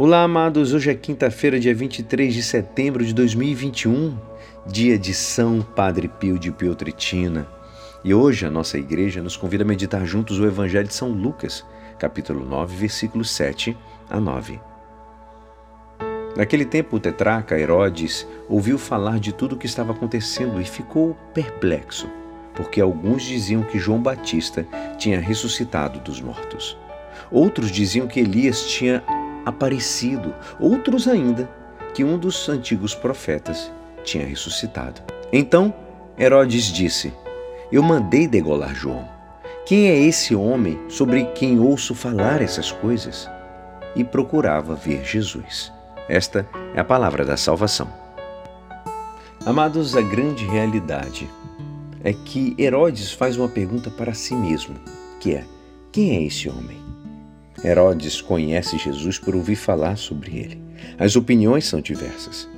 Olá, amados. Hoje é quinta-feira, dia 23 de setembro de 2021, dia de São Padre Pio de Piotricina. E hoje a nossa igreja nos convida a meditar juntos o Evangelho de São Lucas, capítulo 9, versículos 7 a 9. Naquele tempo, o tetraca Herodes ouviu falar de tudo o que estava acontecendo e ficou perplexo, porque alguns diziam que João Batista tinha ressuscitado dos mortos. Outros diziam que Elias tinha aparecido, outros ainda que um dos antigos profetas tinha ressuscitado. Então Herodes disse: Eu mandei degolar João. Quem é esse homem sobre quem ouço falar essas coisas? E procurava ver Jesus. Esta é a palavra da salvação. Amados, a grande realidade é que Herodes faz uma pergunta para si mesmo, que é: quem é esse homem? Herodes conhece Jesus por ouvir falar sobre ele. As opiniões são diversas.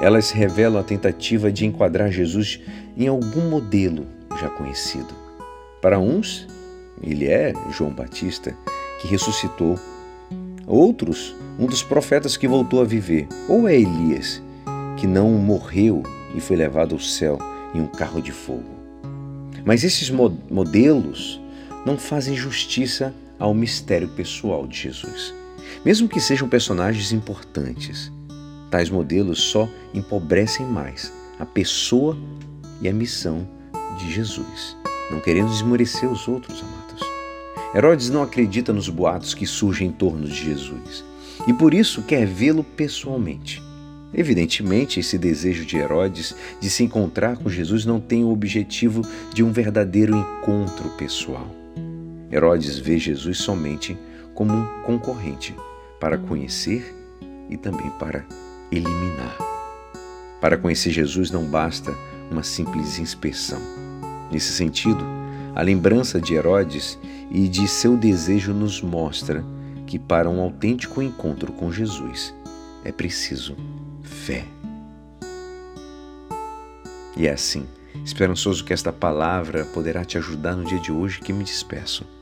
Elas revelam a tentativa de enquadrar Jesus em algum modelo já conhecido. Para uns, ele é João Batista, que ressuscitou. Outros, um dos profetas que voltou a viver. Ou é Elias, que não morreu e foi levado ao céu em um carro de fogo. Mas esses modelos não fazem justiça ao mistério pessoal de Jesus. Mesmo que sejam personagens importantes, tais modelos só empobrecem mais a pessoa e a missão de Jesus, não querendo esmorecer os outros, amados. Herodes não acredita nos boatos que surgem em torno de Jesus e por isso quer vê-lo pessoalmente. Evidentemente, esse desejo de Herodes de se encontrar com Jesus não tem o objetivo de um verdadeiro encontro pessoal. Herodes vê Jesus somente como um concorrente para conhecer e também para eliminar. Para conhecer Jesus não basta uma simples inspeção. Nesse sentido, a lembrança de Herodes e de seu desejo nos mostra que para um autêntico encontro com Jesus é preciso fé. E é assim, esperançoso que esta palavra poderá te ajudar no dia de hoje que me despeço.